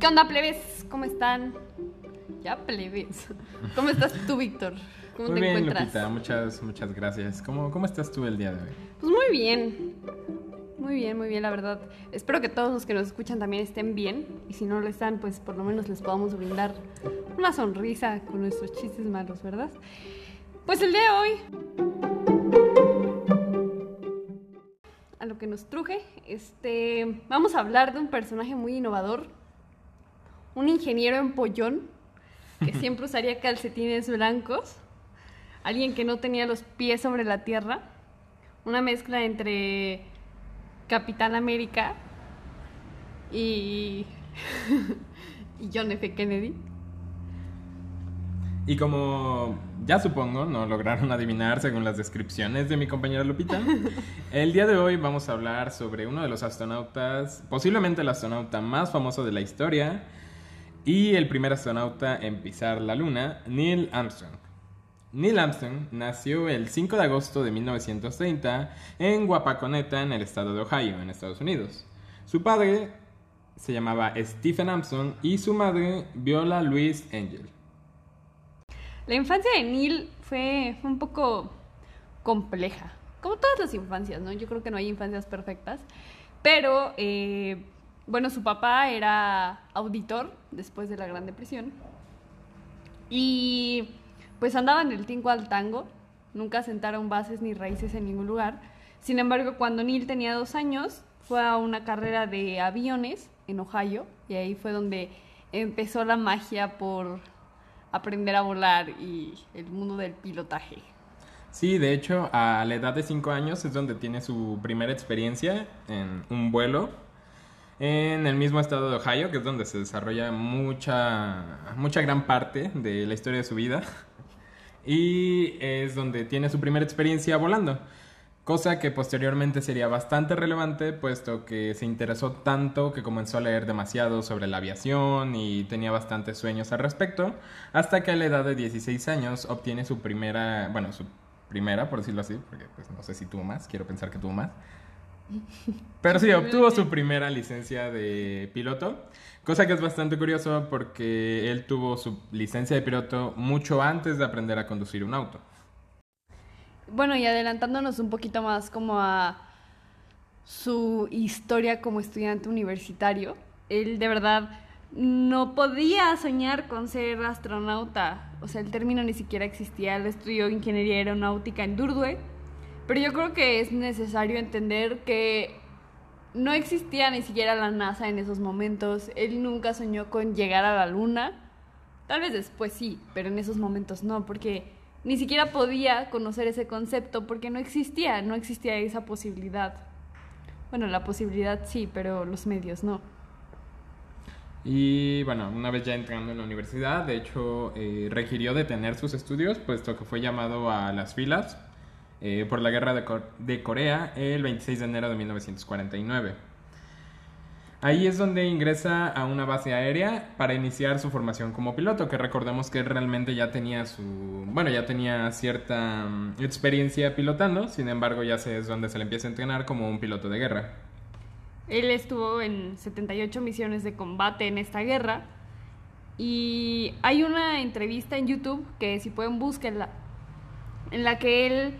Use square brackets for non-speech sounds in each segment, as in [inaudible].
¿Qué onda, plebes? ¿Cómo están? Ya, plebes. ¿Cómo estás tú, Víctor? ¿Cómo Muy te bien, encuentras? Lupita, muchas, muchas gracias. ¿Cómo, ¿Cómo estás tú el día de hoy? Pues muy bien. Muy bien, muy bien, la verdad. Espero que todos los que nos escuchan también estén bien. Y si no lo están, pues por lo menos les podamos brindar una sonrisa con nuestros chistes malos, ¿verdad? Pues el día de hoy. A lo que nos truje, este. Vamos a hablar de un personaje muy innovador. Un ingeniero en pollón que [laughs] siempre usaría calcetines blancos. Alguien que no tenía los pies sobre la tierra. Una mezcla entre Capitán América y, [laughs] y John F. Kennedy. Y como ya supongo, no lograron adivinar según las descripciones de mi compañera Lupita, [laughs] el día de hoy vamos a hablar sobre uno de los astronautas, posiblemente el astronauta más famoso de la historia y el primer astronauta en pisar la luna, Neil Armstrong. Neil Armstrong nació el 5 de agosto de 1930 en Wapakoneta, en el estado de Ohio, en Estados Unidos. Su padre se llamaba Stephen Armstrong y su madre Viola Louise Angel. La infancia de Neil fue, un poco compleja, como todas las infancias, ¿no? Yo creo que no hay infancias perfectas, pero eh, bueno, su papá era auditor después de la Gran Depresión y pues andaba en el tingo al tango, nunca sentaron bases ni raíces en ningún lugar. Sin embargo, cuando Neil tenía dos años, fue a una carrera de aviones en Ohio y ahí fue donde empezó la magia por aprender a volar y el mundo del pilotaje. Sí, de hecho, a la edad de 5 años es donde tiene su primera experiencia en un vuelo en el mismo estado de Ohio, que es donde se desarrolla mucha, mucha gran parte de la historia de su vida. Y es donde tiene su primera experiencia volando. Cosa que posteriormente sería bastante relevante, puesto que se interesó tanto que comenzó a leer demasiado sobre la aviación y tenía bastantes sueños al respecto, hasta que a la edad de 16 años obtiene su primera, bueno, su primera, por decirlo así, porque pues no sé si tuvo más, quiero pensar que tuvo más. Pero sí, obtuvo su primera licencia de piloto, cosa que es bastante curioso porque él tuvo su licencia de piloto mucho antes de aprender a conducir un auto. Bueno, y adelantándonos un poquito más como a su historia como estudiante universitario, él de verdad no podía soñar con ser astronauta. O sea, el término ni siquiera existía. Él estudió ingeniería aeronáutica en Durdue. Pero yo creo que es necesario entender que no existía ni siquiera la NASA en esos momentos. Él nunca soñó con llegar a la Luna. Tal vez después sí, pero en esos momentos no, porque ni siquiera podía conocer ese concepto porque no existía, no existía esa posibilidad. Bueno, la posibilidad sí, pero los medios no. Y bueno, una vez ya entrando en la universidad, de hecho, eh, requirió detener sus estudios, puesto que fue llamado a las filas eh, por la guerra de, Cor de, Corea el 26 de enero de 1949. Ahí es donde ingresa a una base aérea para iniciar su formación como piloto, que recordemos que realmente ya tenía su, bueno, ya tenía cierta um, experiencia pilotando, sin embargo ya es donde se le empieza a entrenar como un piloto de guerra. Él estuvo en 78 misiones de combate en esta guerra y hay una entrevista en YouTube que si pueden búsquenla, en la que él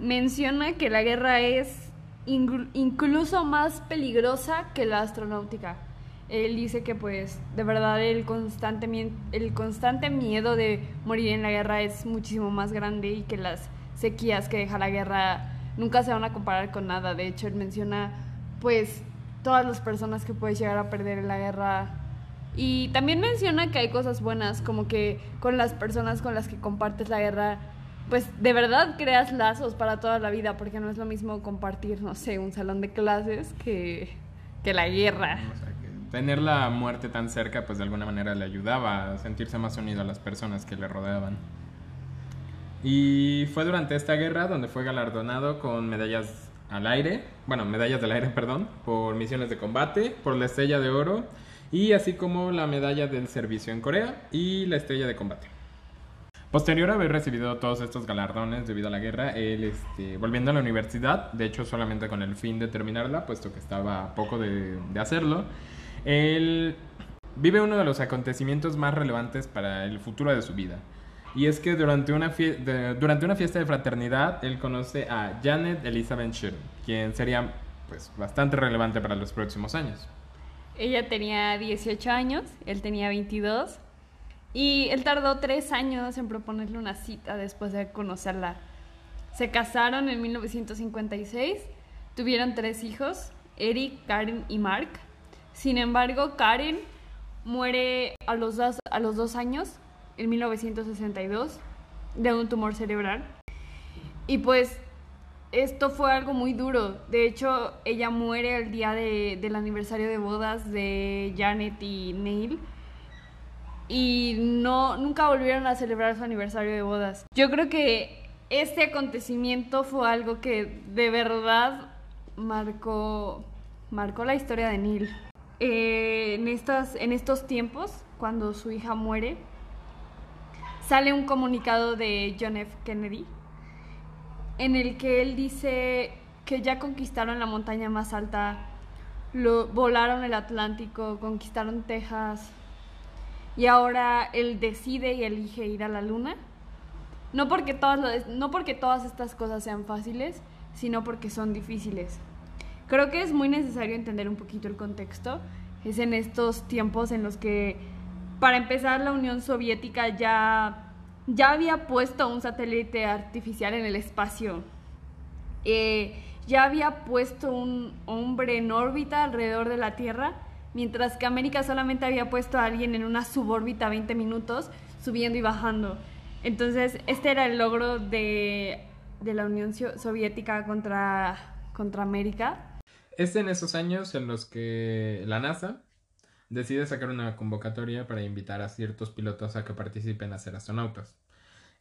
menciona que la guerra es incluso más peligrosa que la astronáutica. Él dice que pues de verdad el constante, el constante miedo de morir en la guerra es muchísimo más grande y que las sequías que deja la guerra nunca se van a comparar con nada. De hecho, él menciona pues todas las personas que puedes llegar a perder en la guerra. Y también menciona que hay cosas buenas, como que con las personas con las que compartes la guerra pues de verdad creas lazos para toda la vida, porque no es lo mismo compartir, no sé, un salón de clases que, la guerra. Tener la muerte tan cerca, pues de alguna manera le ayudaba a sentirse más unido a las personas que le rodeaban. Y fue durante esta guerra donde fue galardonado con medallas al aire, bueno, medallas del aire, [laughs] perdón, por misiones de combate, por la estrella de oro y así como la medalla del servicio en Corea y la estrella de combate. Posterior a haber recibido todos estos galardones debido a la guerra, él, este, volviendo a la universidad, de hecho solamente con el fin de terminarla, puesto que estaba a poco de, de hacerlo, él vive uno de los acontecimientos más relevantes para el futuro de su vida. Y es que durante una, durante una fiesta de fraternidad, él conoce a Janet Elizabeth Sherman, quien sería pues, bastante relevante para los próximos años. Ella tenía 18 años, él tenía 22, y él tardó tres años en proponerle una cita después de conocerla. Se casaron en 1956, tuvieron tres hijos, Eric, Karen y Mark. Sin embargo, Karen muere a los dos, años, en 1962, de un tumor cerebral. Y pues esto fue algo muy duro. De hecho, ella muere el día del aniversario de bodas de Janet y Neil. Y no, nunca volvieron a celebrar su aniversario de bodas. Yo creo que este acontecimiento fue algo que de verdad marcó, marcó la historia de Neil. Eh, en, estas, en estos tiempos, cuando su hija muere, sale un comunicado de John F. Kennedy en el que él dice que ya conquistaron la montaña más alta, lo, volaron el Atlántico, conquistaron Texas y ahora él decide y elige ir a la luna. No porque, todas, no porque todas estas cosas sean fáciles, sino porque son difíciles. Creo que es muy necesario entender un poquito el contexto. Es en estos tiempos en los que, para empezar, la Unión Soviética ya, ya había puesto un satélite artificial en el espacio. Eh, ya había puesto un hombre en órbita alrededor de la Tierra, mientras que América solamente había puesto a alguien en una subórbita 20 minutos, subiendo y bajando. Entonces, este era el logro de, de la Unión Soviética contra, contra América es en esos años en los que la NASA decide sacar una convocatoria para invitar a ciertos pilotos a que participen a ser astronautas.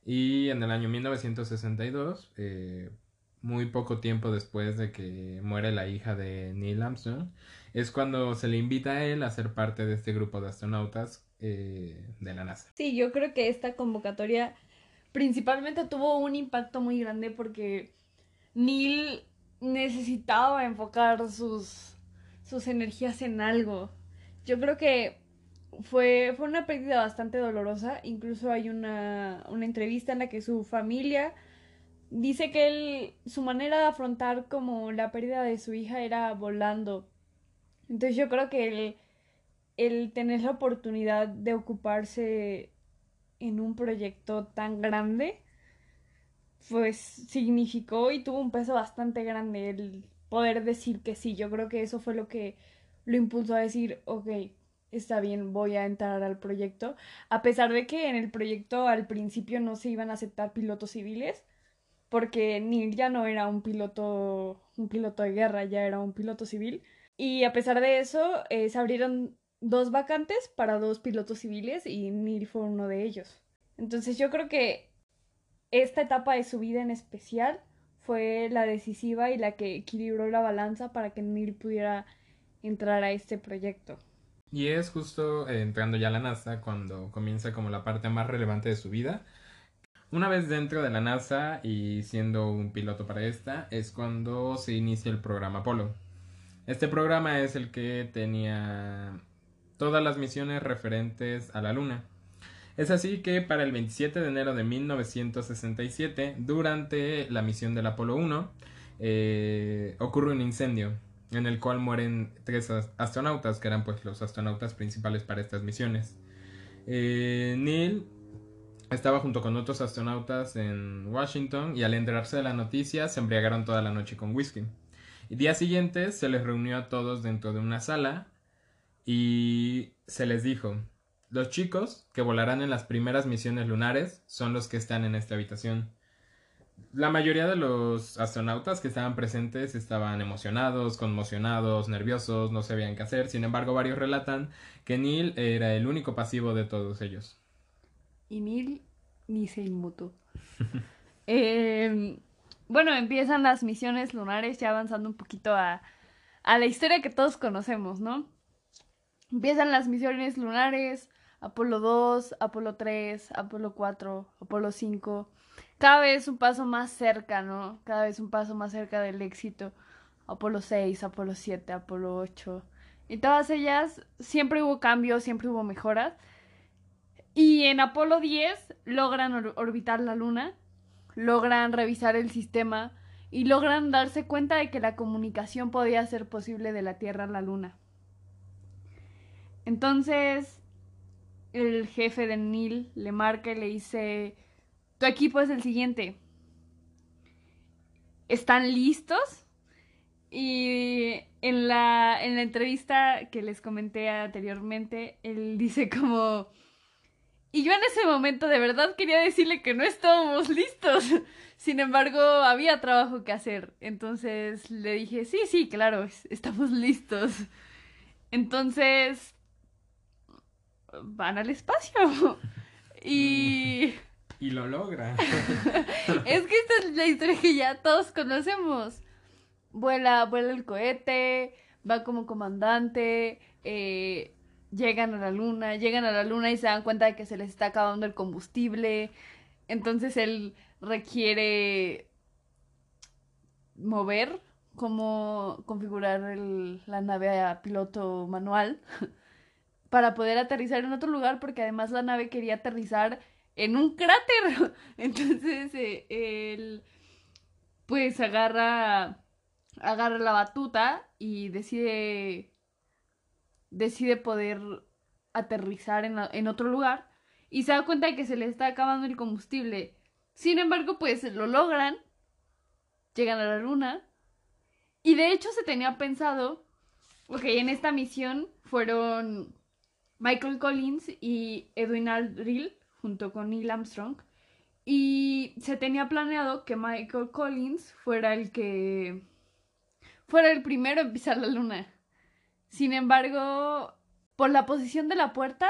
Y en el año 1962, eh, muy poco tiempo después de que muere la hija de Neil Armstrong, es cuando se le invita a él a ser parte de este grupo de astronautas eh, de la NASA. Sí, yo creo que esta convocatoria principalmente tuvo un impacto muy grande porque Neil necesitaba enfocar sus, sus energías en algo. Yo creo que fue, fue una pérdida bastante dolorosa. Incluso hay una, una entrevista en la que su familia dice que él, su manera de afrontar como la pérdida de su hija era volando. Entonces yo creo que el, el tener la oportunidad de ocuparse en un proyecto tan grande pues significó y tuvo un peso bastante grande el poder decir que sí. Yo creo que eso fue lo que lo impulsó a decir, ok, está bien, voy a entrar al proyecto. A pesar de que en el proyecto al principio no se iban a aceptar pilotos civiles, porque Neil ya no era un piloto, un piloto de guerra, ya era un piloto civil. Y a pesar de eso, eh, se abrieron dos vacantes para dos pilotos civiles y Neil fue uno de ellos. Entonces yo creo que esta etapa de su vida en especial fue la decisiva y la que equilibró la balanza para que Neil pudiera entrar a este proyecto. Y es justo eh, entrando ya a la NASA cuando comienza como la parte más relevante de su vida. Una vez dentro de la NASA y siendo un piloto para esta, es cuando se inicia el programa Apolo. Este programa es el que tenía todas las misiones referentes a la Luna. Es así que para el 27 de enero de 1967, durante la misión del Apolo 1, eh, ocurre un incendio en el cual mueren tres astronautas, que eran pues los astronautas principales para estas misiones. Eh, Neil estaba junto con otros astronautas en Washington y al enterarse de la noticia se embriagaron toda la noche con whisky. Y día siguiente se les reunió a todos dentro de una sala y se les dijo, los chicos que volarán en las primeras misiones lunares son los que están en esta habitación. La mayoría de los astronautas que estaban presentes estaban emocionados, conmocionados, nerviosos, no sabían qué hacer. Sin embargo, varios relatan que Neil era el único pasivo de todos ellos. Y Neil ni se inmutó. [laughs] Em, bueno, empiezan las misiones lunares, ya avanzando un poquito a, a la historia que todos conocemos, ¿no? Empiezan las misiones lunares, Apolo 2, Apolo 3, Apolo 4, Apolo 5. Cada vez un paso más cerca, ¿no? Cada vez un paso más cerca del éxito. Apolo 6, Apolo 7, Apolo 8. Y todas ellas siempre hubo cambios, siempre hubo mejoras. Y en Apolo 10 logran orbitar la Luna, logran revisar el sistema y logran darse cuenta de que la comunicación podía ser posible de la Tierra a la Luna. Entonces, el jefe de Neil le marca y le dice, tu equipo es el siguiente. ¿Están listos? Y en la, en la entrevista que les comenté anteriormente, él dice como... Y yo en ese momento de verdad quería decirle que no estábamos listos. [laughs] Sin embargo, había trabajo que hacer. Entonces le dije, sí, sí, claro, estamos listos. Entonces, van al espacio. [laughs] Y... [laughs] Y lo logra. es que esta es la historia que ya todos conocemos. Vuela, vuela el cohete, va como comandante, eh, llegan a la luna, llegan a la luna y se dan cuenta de que se les está acabando el combustible. Entonces él requiere mover cómo configurar la nave a piloto manual [laughs] para poder aterrizar en otro lugar porque además la nave quería aterrizar en un cráter. [laughs] Entonces eh, él pues agarra agarra la batuta y decide decide poder aterrizar en, en otro lugar y se da cuenta de que se le está acabando el combustible. Sin embargo, pues lo logran, llegan a la luna y de hecho se tenía pensado, ok, en esta misión fueron Michael Collins y Edwin Aldrin junto con Neil Armstrong. Y se tenía planeado que Michael Collins fuera el que fuera el primero en pisar la luna. Sin embargo, por la posición de la puerta,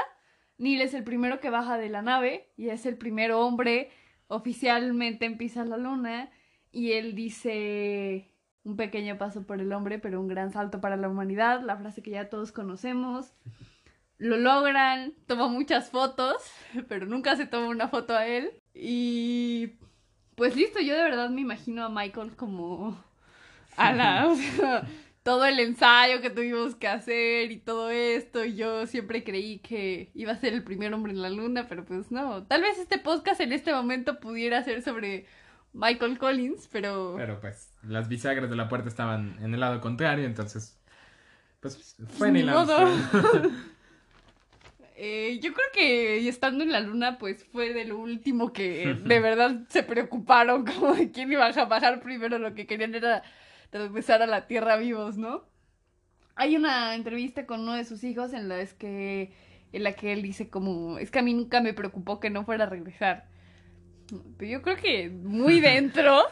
Neil es el primero que baja de la nave y es el primer hombre oficialmente en pisar la luna. Y él dice un pequeño paso por el hombre, pero un gran salto para la humanidad, la frase que ya todos conocemos lo logran, toma muchas fotos, pero nunca se toma una foto a él. Y pues listo, yo de verdad me imagino a Michael como a la, [laughs] todo el ensayo que tuvimos que hacer y todo esto. Y yo siempre creí que iba a ser el primer hombre en la luna, pero pues no. Tal vez este podcast en este momento pudiera ser sobre Michael Collins, pero... Pero pues las bisagras de la puerta estaban en el lado contrario, entonces... Pues fue el lado. [laughs] Eh, yo creo que estando en la luna, pues fue de lo último que de [laughs] verdad se preocuparon, como de quién iba a bajar primero. Lo que querían era regresar a la Tierra vivos, ¿no? Hay una entrevista con uno de sus hijos en la, que, en la que él dice como, es que a mí nunca me preocupó que no fuera a regresar. Pero yo creo que muy [laughs] dentro,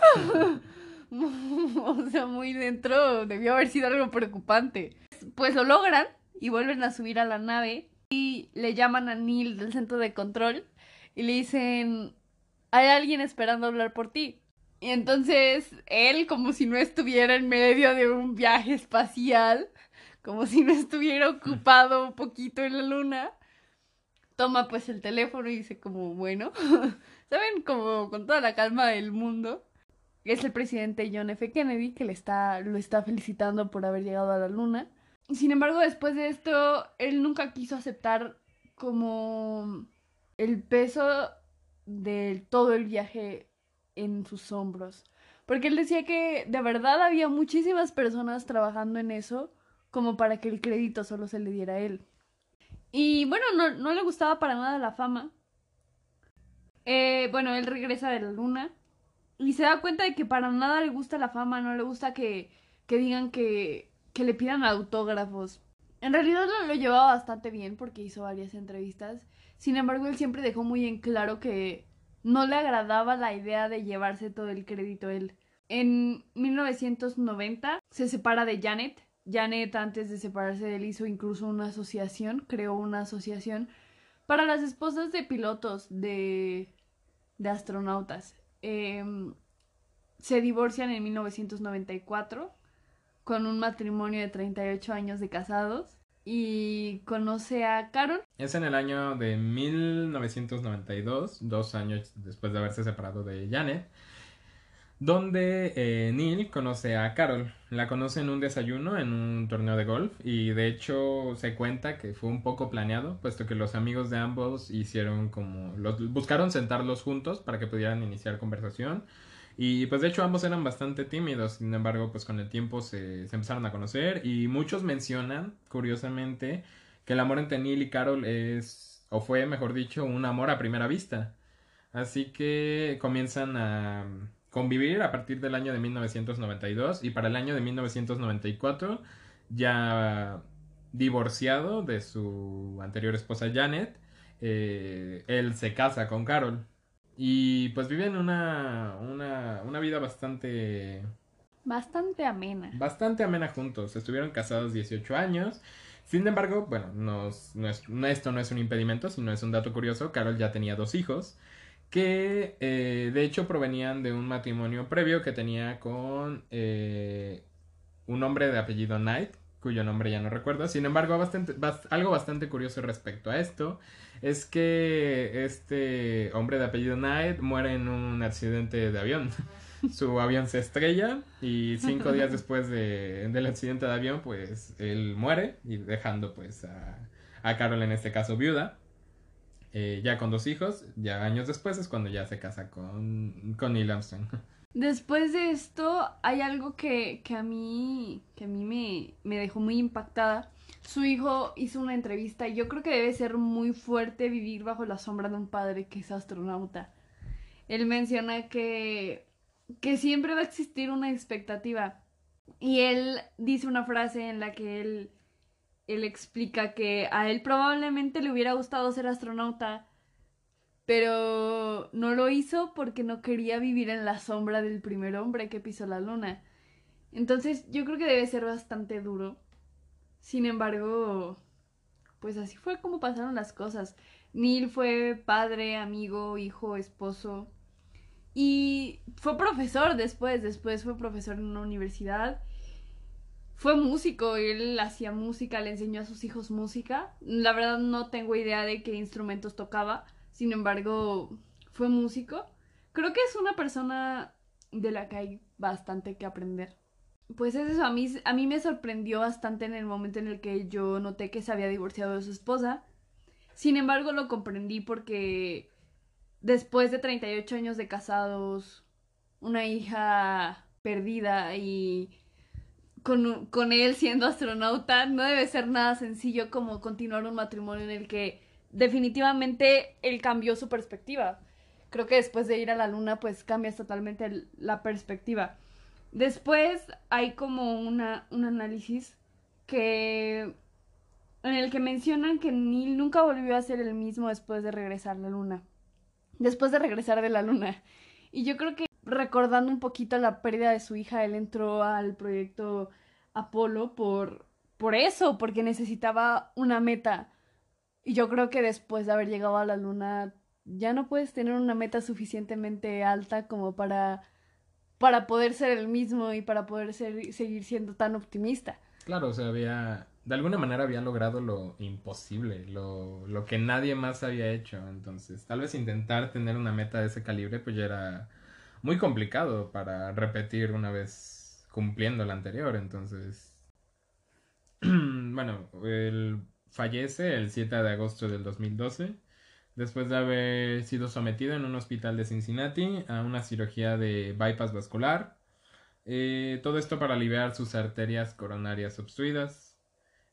[laughs] o sea, muy dentro debió haber sido algo preocupante. Pues lo logran y vuelven a subir a la nave y le llaman a Neil del centro de control y le dicen, hay alguien esperando hablar por ti. Y entonces él, como si no estuviera en medio de un viaje espacial, como si no estuviera ocupado un poquito en la luna, toma pues el teléfono y dice como, bueno, [laughs] ¿saben? Como con toda la calma del mundo. Es el presidente John F. Kennedy que le está, lo está felicitando por haber llegado a la luna. Sin embargo, después de esto, él nunca quiso aceptar como el peso de todo el viaje en sus hombros. Porque él decía que de verdad había muchísimas personas trabajando en eso como para que el crédito solo se le diera a él. Y bueno, no, no le gustaba para nada la fama. Eh, bueno, él regresa de la luna y se da cuenta de que para nada le gusta la fama, no le gusta que, que digan que que le pidan autógrafos. En realidad lo, lo llevaba bastante bien porque hizo varias entrevistas. Sin embargo, él siempre dejó muy en claro que no le agradaba la idea de llevarse todo el crédito él. En 1990 se separa de Janet. Janet antes de separarse de él hizo incluso una asociación, creó una asociación para las esposas de pilotos de, de astronautas. Em, se divorcian en 1994 con un matrimonio de 38 años de casados y conoce a Carol. Es en el año de 1992, dos años después de haberse separado de Janet. donde eh, Neil conoce a Carol. La conoce en un desayuno en un torneo de golf y de hecho se cuenta que fue un poco planeado, puesto que los amigos de ambos hicieron como... Los, buscaron sentarlos juntos para que pudieran iniciar conversación. Y pues de hecho ambos eran bastante tímidos, sin embargo pues con el tiempo se, empezaron a conocer. Y muchos mencionan, curiosamente, que el amor entre Neil y Carol es, o fue mejor dicho, un amor a primera vista. Así que comienzan a convivir a partir del año de 1992 y para el año de 1994 ya divorciado de su anterior esposa Janet, eh, él se casa con Carol y pues viven una, una, una vida bastante... Bastante amena. Bastante amena juntos. Estuvieron casados 18 años. Sin embargo, bueno, no, no es, esto no es un impedimento, sino es un dato curioso. Carol ya tenía dos hijos que eh, de hecho provenían de un matrimonio previo que tenía con eh, un hombre de apellido Knight, cuyo nombre ya no recuerdo. Sin embargo, algo bastante curioso respecto a esto es que este hombre de apellido Knight muere en un accidente de avión. [laughs] Su avión se estrella y cinco días después de, del accidente de avión, pues él muere y dejando pues a, a Carol en este caso viuda. Eh, ya con dos hijos, ya años después es cuando ya se casa con, con Neil Armstrong. [laughs] Después de esto hay algo que, que a mí, que a mí me, me dejó muy impactada. Su hijo hizo una entrevista y yo creo que debe ser muy fuerte vivir bajo la sombra de un padre que es astronauta. Él menciona que, que siempre va a existir una expectativa. Y él dice una frase en la que él él explica que a él probablemente le hubiera gustado ser astronauta, pero no lo hizo porque no quería vivir en la sombra del primer hombre que pisó la luna. Entonces yo creo que debe ser bastante duro. Sin embargo, pues así fue como pasaron las cosas. Neil fue padre, amigo, hijo, esposo. Y fue profesor después, después fue profesor en una universidad fue músico, él hacía música, le enseñó a sus hijos música. La verdad no tengo idea de qué instrumentos tocaba, sin embargo, fue músico. Creo que es una persona de la que hay bastante que aprender. Pues es eso, a mí, a mí me sorprendió bastante en el momento en el que yo noté que se había divorciado de su esposa. Sin embargo, lo comprendí porque después de 38 años de casados, una hija perdida y con, él siendo astronauta, no debe ser nada sencillo como continuar un matrimonio en el que definitivamente él cambió su perspectiva. Creo que después de ir a la luna, pues cambias totalmente la perspectiva. Después hay como una, un análisis que en el que mencionan que Neil nunca volvió a ser el mismo después de regresar a la luna. Después de regresar de la luna. Y yo creo que recordando un poquito la pérdida de su hija, él entró al proyecto Apolo por, por eso, porque necesitaba una meta. Y yo creo que después de haber llegado a la luna, ya no puedes tener una meta suficientemente alta como para, para poder ser el mismo y para poder ser, seguir siendo tan optimista. Claro, o sea, había, de alguna manera había logrado lo imposible, lo, lo que nadie más había hecho. Entonces, tal vez intentar tener una meta de ese calibre, pues ya era muy complicado para repetir una vez cumpliendo la anterior. Entonces, [clears throat] bueno, él fallece el 7 de agosto del 2012 después de haber sido sometido en un hospital de Cincinnati a una cirugía de bypass vascular. Eh, todo esto para aliviar sus arterias coronarias obstruidas.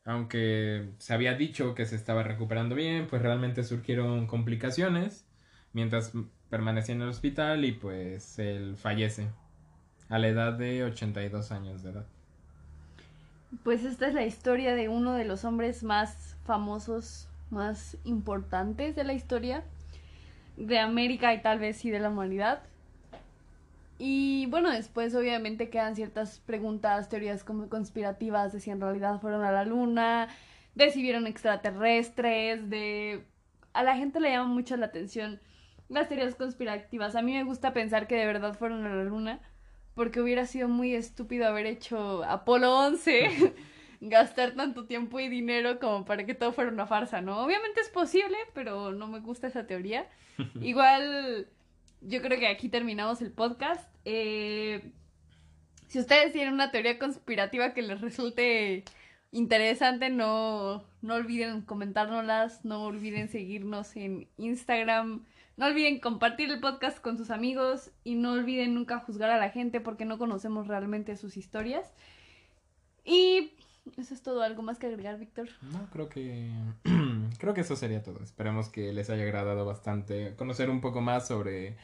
Aunque se había dicho que se estaba recuperando bien, pues realmente surgieron complicaciones. Mientras permanecía en el hospital y pues él fallece a la edad de 82 años de edad. Pues esta es la historia de uno de los hombres más famosos, más importantes de la historia de América y tal vez sí de la humanidad. Y bueno, después obviamente quedan ciertas preguntas, teorías como conspirativas de si en realidad fueron a la luna, de si vieron extraterrestres, de... A la gente le llama mucho la atención las teorías conspirativas. A mí me gusta pensar que de verdad fueron a la luna, porque hubiera sido muy estúpido haber hecho Apolo 11, [laughs] gastar tanto tiempo y dinero como para que todo fuera una farsa, ¿no? Obviamente es posible, pero no me gusta esa teoría. [laughs] Igual yo creo que aquí terminamos el podcast. Eh, si ustedes tienen una teoría conspirativa que les resulte interesante, no, no olviden comentárnoslas, no olviden seguirnos en Instagram, no olviden compartir el podcast con sus amigos y no olviden nunca juzgar a la gente porque no conocemos realmente sus historias. Y eso es todo. ¿Algo más que agregar, Víctor? No, creo que [clears throat] creo que eso sería todo. Esperemos que les haya agradado bastante conocer un poco más sobre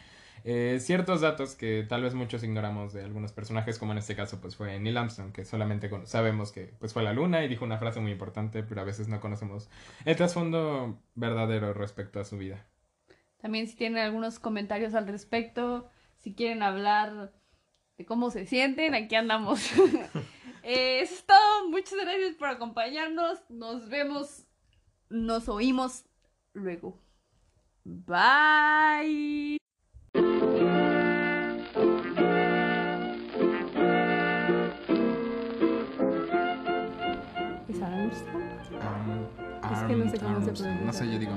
eh, ciertos datos que tal vez muchos ignoramos de algunos personajes, como en este caso pues fue Neil Armstrong, que solamente sabemos que pues fue a la luna y dijo una frase muy importante, pero a veces no conocemos el trasfondo verdadero respecto a su vida. También si tienen algunos comentarios al respecto, si quieren hablar de cómo se sienten, aquí andamos. [laughs] [laughs] Eh, eso es todo. Muchas gracias por acompañarnos. Nos vemos, nos oímos luego. Bye. No sé cómo Arms, yo digo